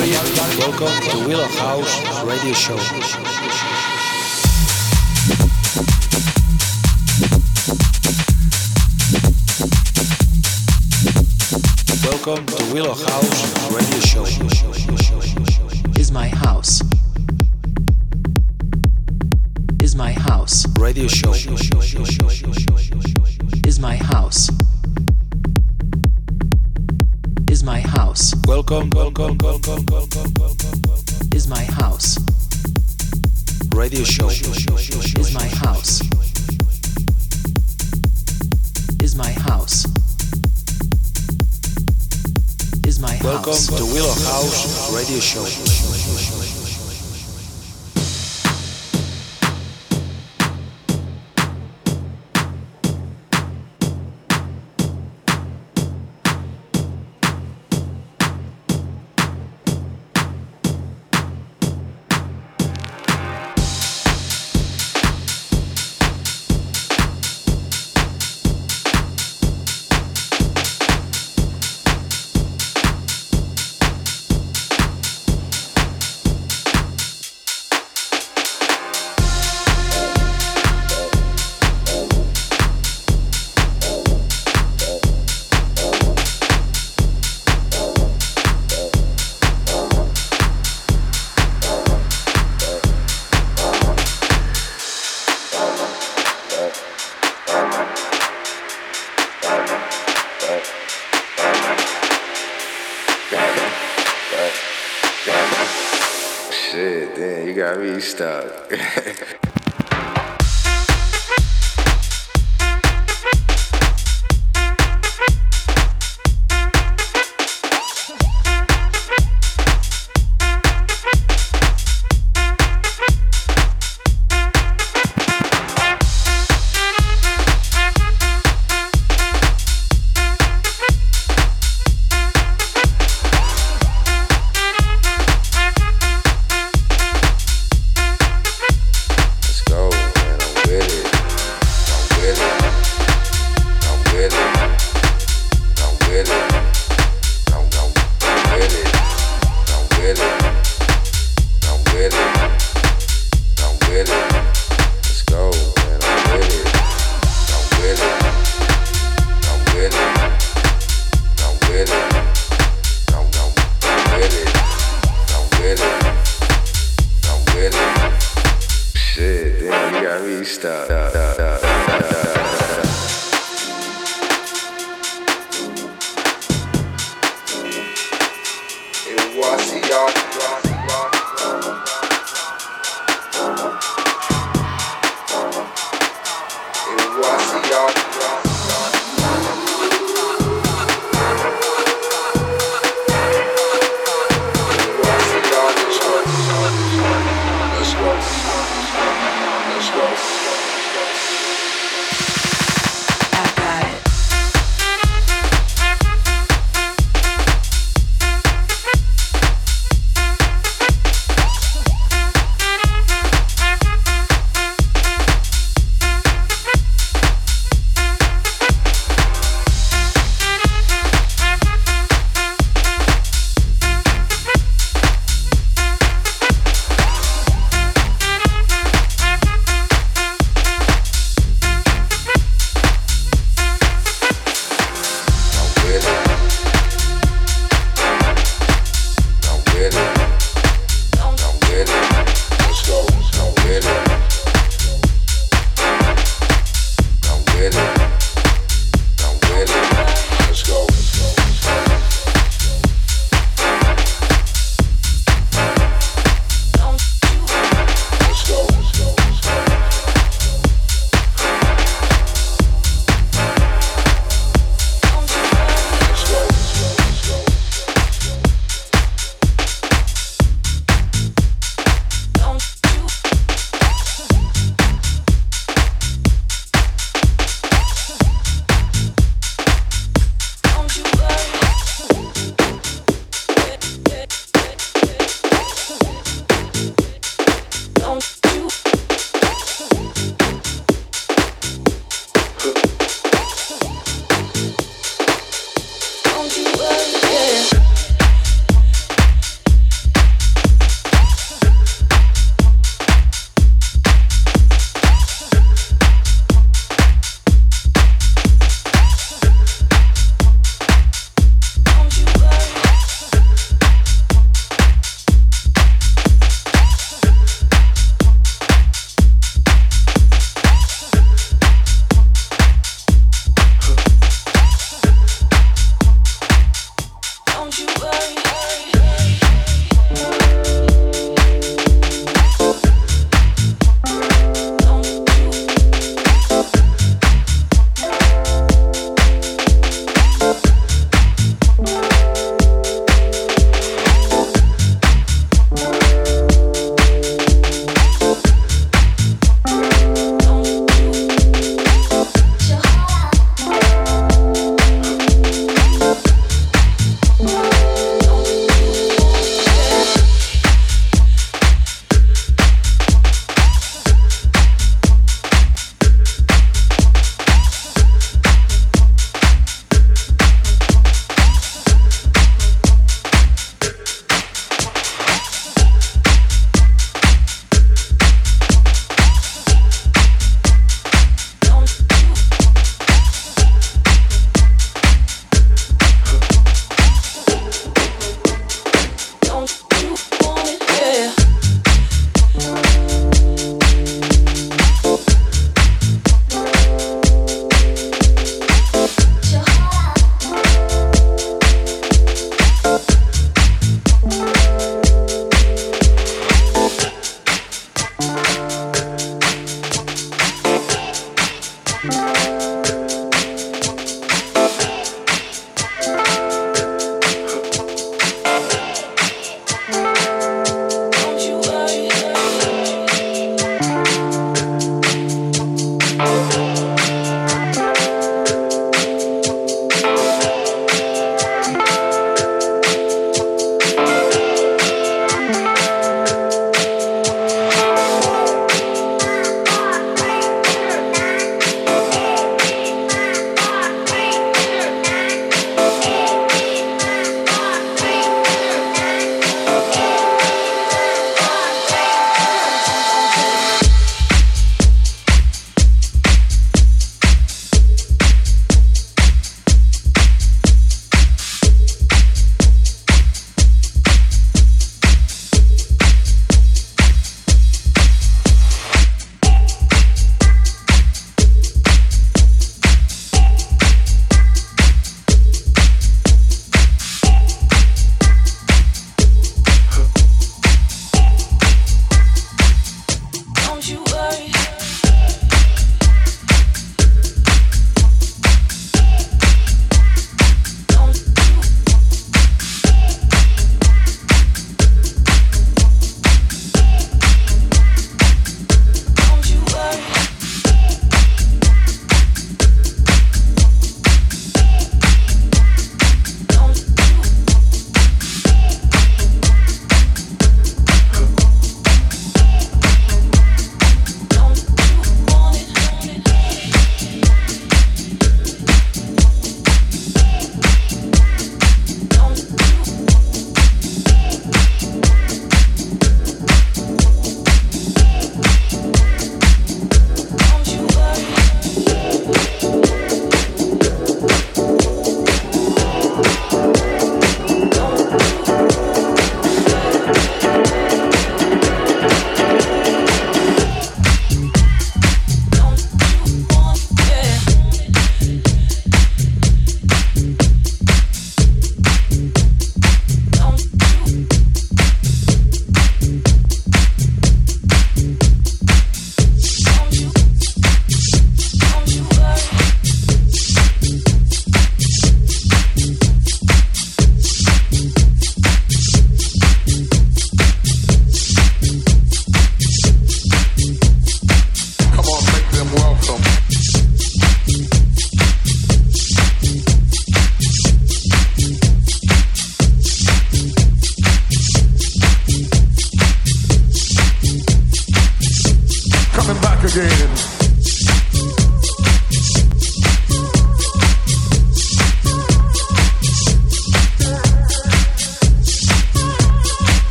Welcome to Willow House Radio Show. Welcome to Willow House Radio Show. Is my house. Is my house. Radio Show. Is my house. Is my house. Welcome, welcome, welcome, welcome, welcome. Is my house. Radio Show. Is my house. Is my house. Is my house. Welcome to Willow House Radio Show.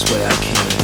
Best way I can.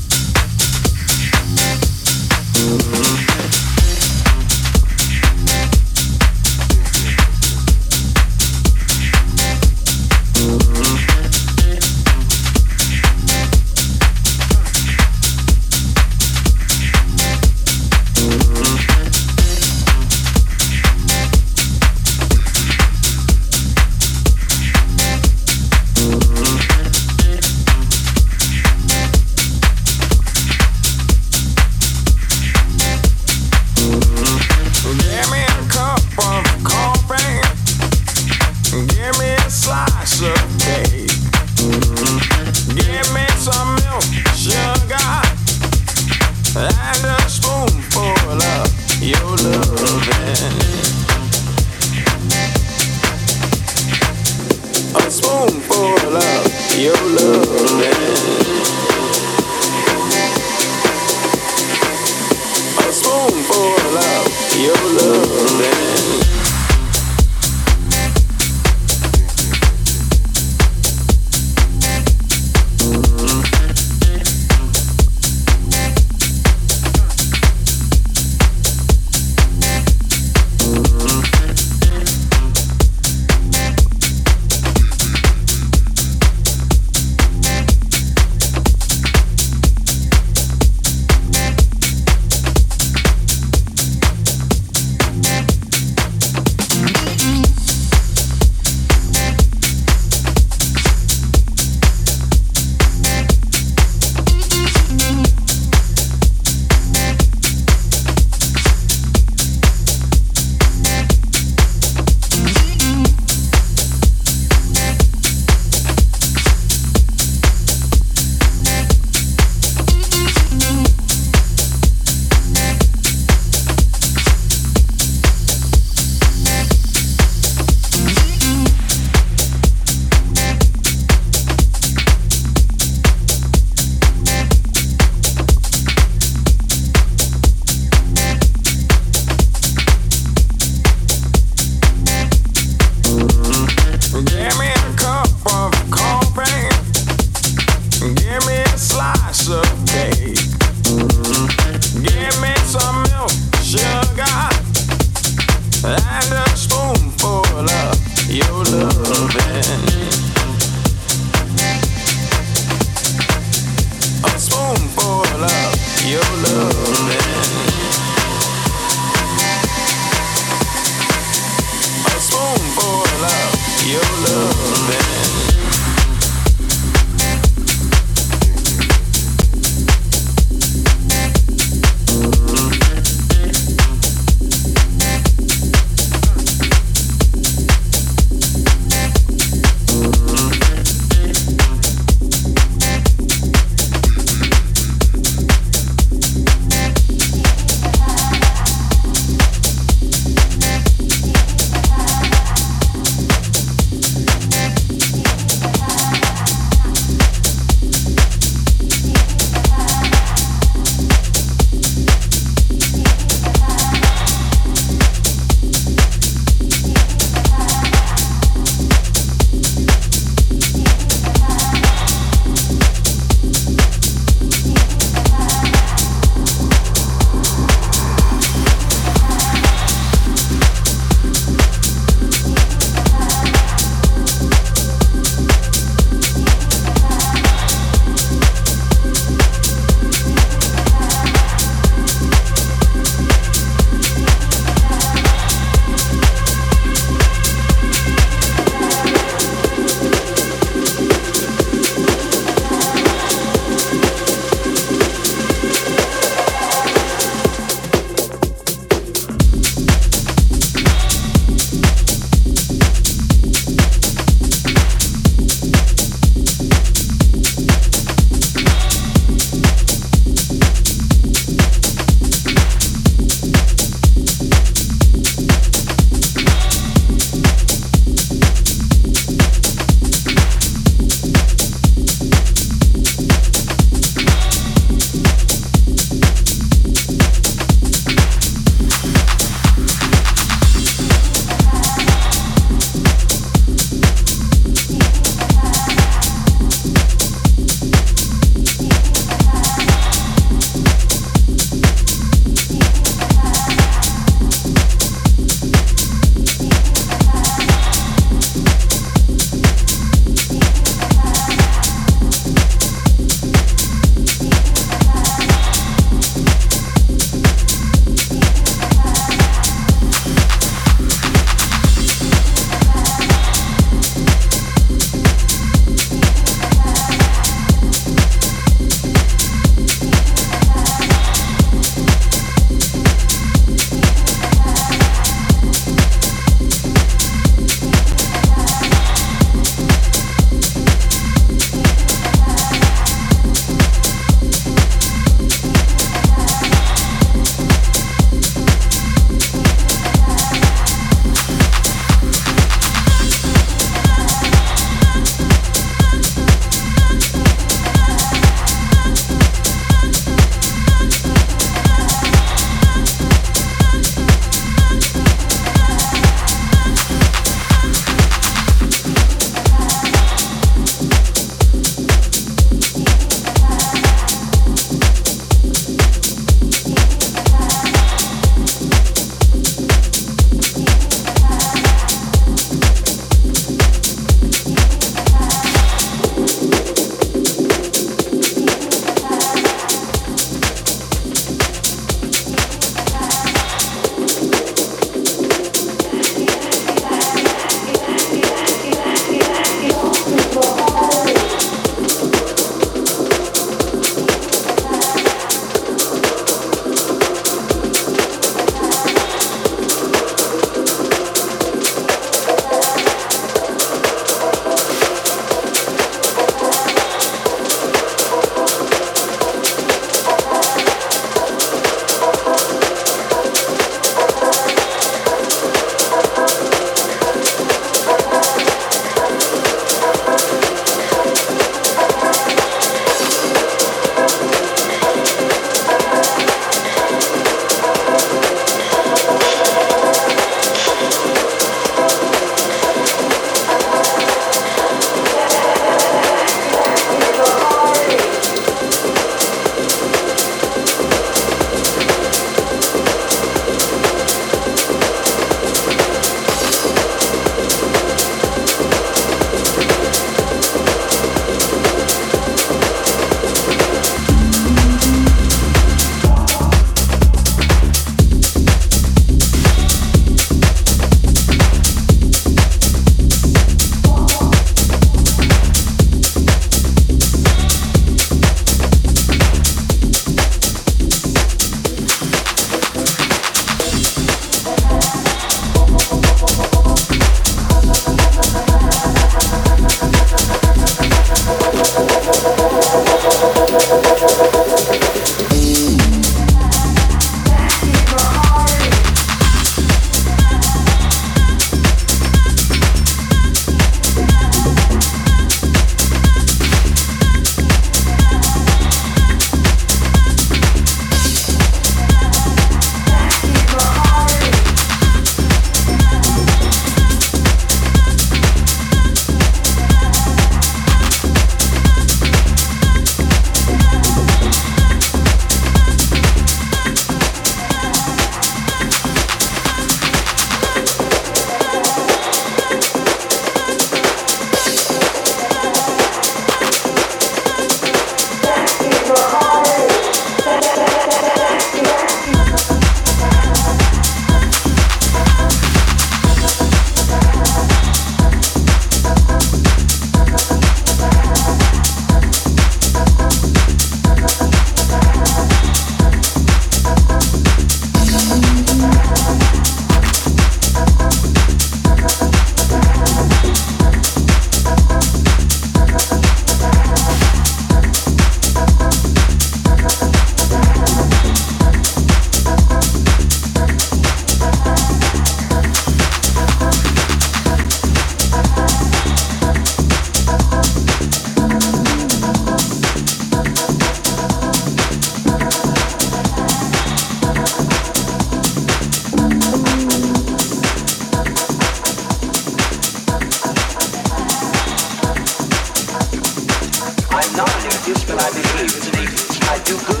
do good.